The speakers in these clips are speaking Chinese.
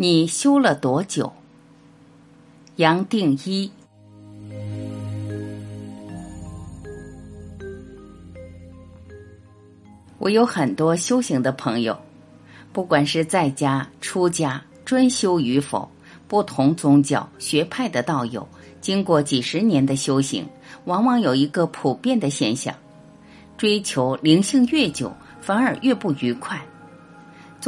你修了多久？杨定一。我有很多修行的朋友，不管是在家、出家、专修与否，不同宗教学派的道友，经过几十年的修行，往往有一个普遍的现象：追求灵性越久，反而越不愉快。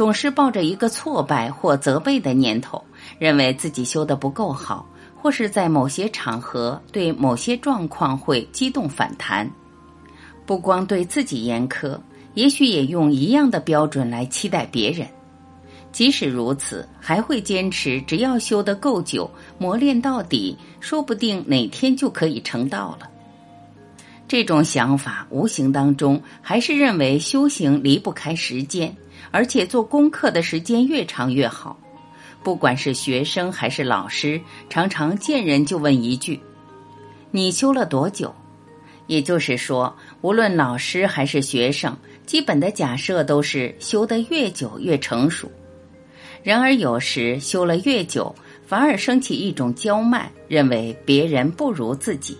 总是抱着一个挫败或责备的念头，认为自己修的不够好，或是在某些场合对某些状况会激动反弹。不光对自己严苛，也许也用一样的标准来期待别人。即使如此，还会坚持，只要修得够久，磨练到底，说不定哪天就可以成道了。这种想法无形当中还是认为修行离不开时间。而且做功课的时间越长越好，不管是学生还是老师，常常见人就问一句：“你修了多久？”也就是说，无论老师还是学生，基本的假设都是修得越久越成熟。然而有时修了越久，反而升起一种骄慢，认为别人不如自己。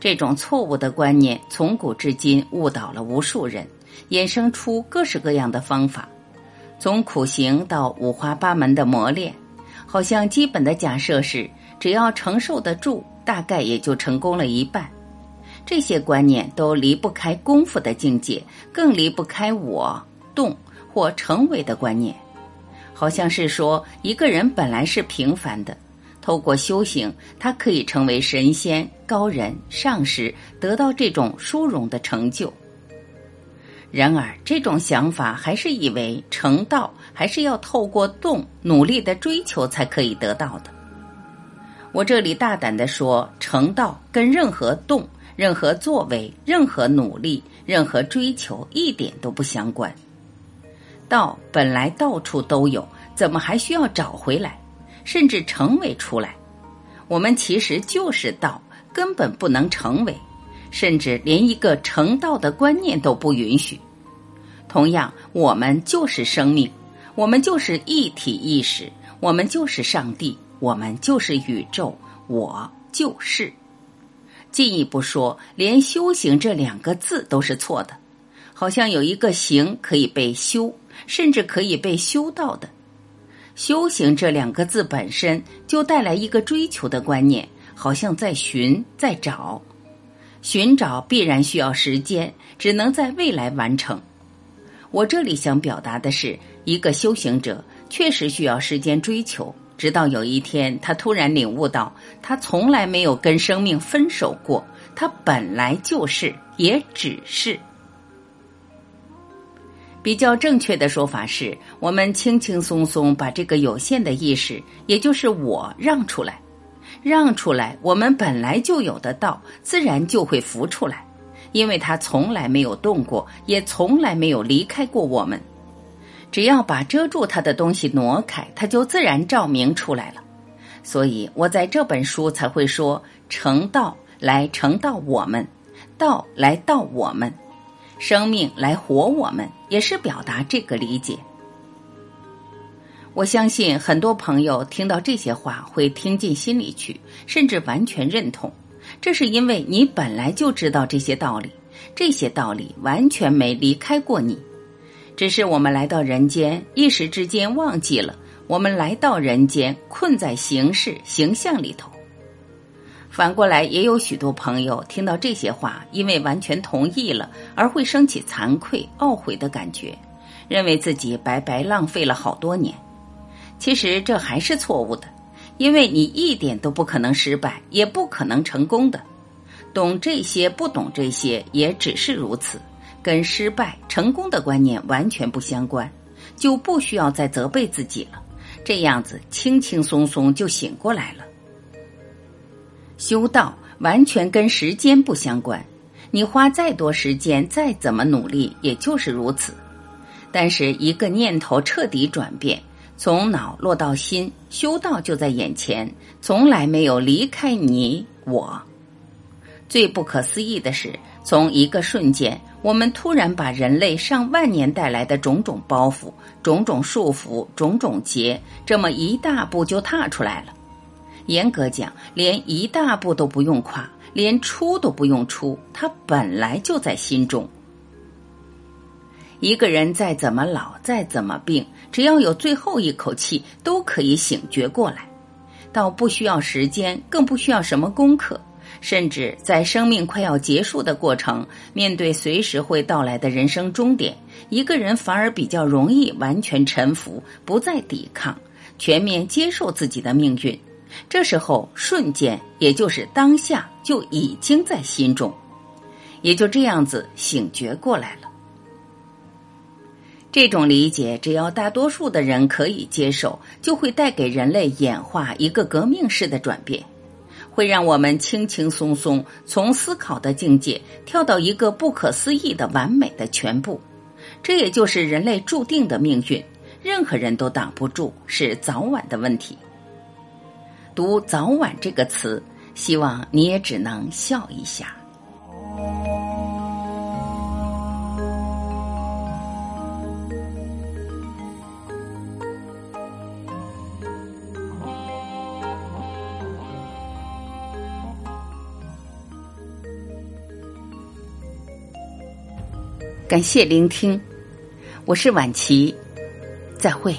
这种错误的观念从古至今误导了无数人。衍生出各式各样的方法，从苦行到五花八门的磨练，好像基本的假设是只要承受得住，大概也就成功了一半。这些观念都离不开功夫的境界，更离不开我动或成为的观念。好像是说一个人本来是平凡的，透过修行，他可以成为神仙、高人、上师，得到这种殊荣的成就。然而，这种想法还是以为成道还是要透过动努力的追求才可以得到的。我这里大胆的说，成道跟任何动、任何作为、任何努力、任何追求一点都不相关。道本来到处都有，怎么还需要找回来，甚至成为出来？我们其实就是道，根本不能成为。甚至连一个成道的观念都不允许。同样，我们就是生命，我们就是一体意识，我们就是上帝，我们就是宇宙，我就是。进一步说，连修行这两个字都是错的，好像有一个行可以被修，甚至可以被修到的。修行这两个字本身就带来一个追求的观念，好像在寻，在找。寻找必然需要时间，只能在未来完成。我这里想表达的是，一个修行者确实需要时间追求，直到有一天他突然领悟到，他从来没有跟生命分手过，他本来就是，也只是。比较正确的说法是，我们轻轻松松把这个有限的意识，也就是我让出来。让出来，我们本来就有的道，自然就会浮出来，因为它从来没有动过，也从来没有离开过我们。只要把遮住它的东西挪开，它就自然照明出来了。所以我在这本书才会说：成道来成道我们，道来道我们，生命来活我们，也是表达这个理解。我相信很多朋友听到这些话会听进心里去，甚至完全认同。这是因为你本来就知道这些道理，这些道理完全没离开过你。只是我们来到人间，一时之间忘记了，我们来到人间困在形式形象里头。反过来，也有许多朋友听到这些话，因为完全同意了，而会升起惭愧、懊悔的感觉，认为自己白白浪费了好多年。其实这还是错误的，因为你一点都不可能失败，也不可能成功的。懂这些不懂这些也只是如此，跟失败成功的观念完全不相关，就不需要再责备自己了。这样子轻轻松松就醒过来了。修道完全跟时间不相关，你花再多时间，再怎么努力，也就是如此。但是一个念头彻底转变。从脑落到心，修道就在眼前，从来没有离开你我。最不可思议的是，从一个瞬间，我们突然把人类上万年带来的种种包袱、种种束缚、种种结，这么一大步就踏出来了。严格讲，连一大步都不用跨，连出都不用出，它本来就在心中。一个人再怎么老，再怎么病，只要有最后一口气，都可以醒觉过来，倒不需要时间，更不需要什么功课。甚至在生命快要结束的过程，面对随时会到来的人生终点，一个人反而比较容易完全臣服，不再抵抗，全面接受自己的命运。这时候，瞬间，也就是当下，就已经在心中，也就这样子醒觉过来了。这种理解，只要大多数的人可以接受，就会带给人类演化一个革命式的转变。会让我们轻轻松松从思考的境界跳到一个不可思议的完美的全部，这也就是人类注定的命运，任何人都挡不住，是早晚的问题。读“早晚”这个词，希望你也只能笑一下。感谢聆听，我是晚琪，再会。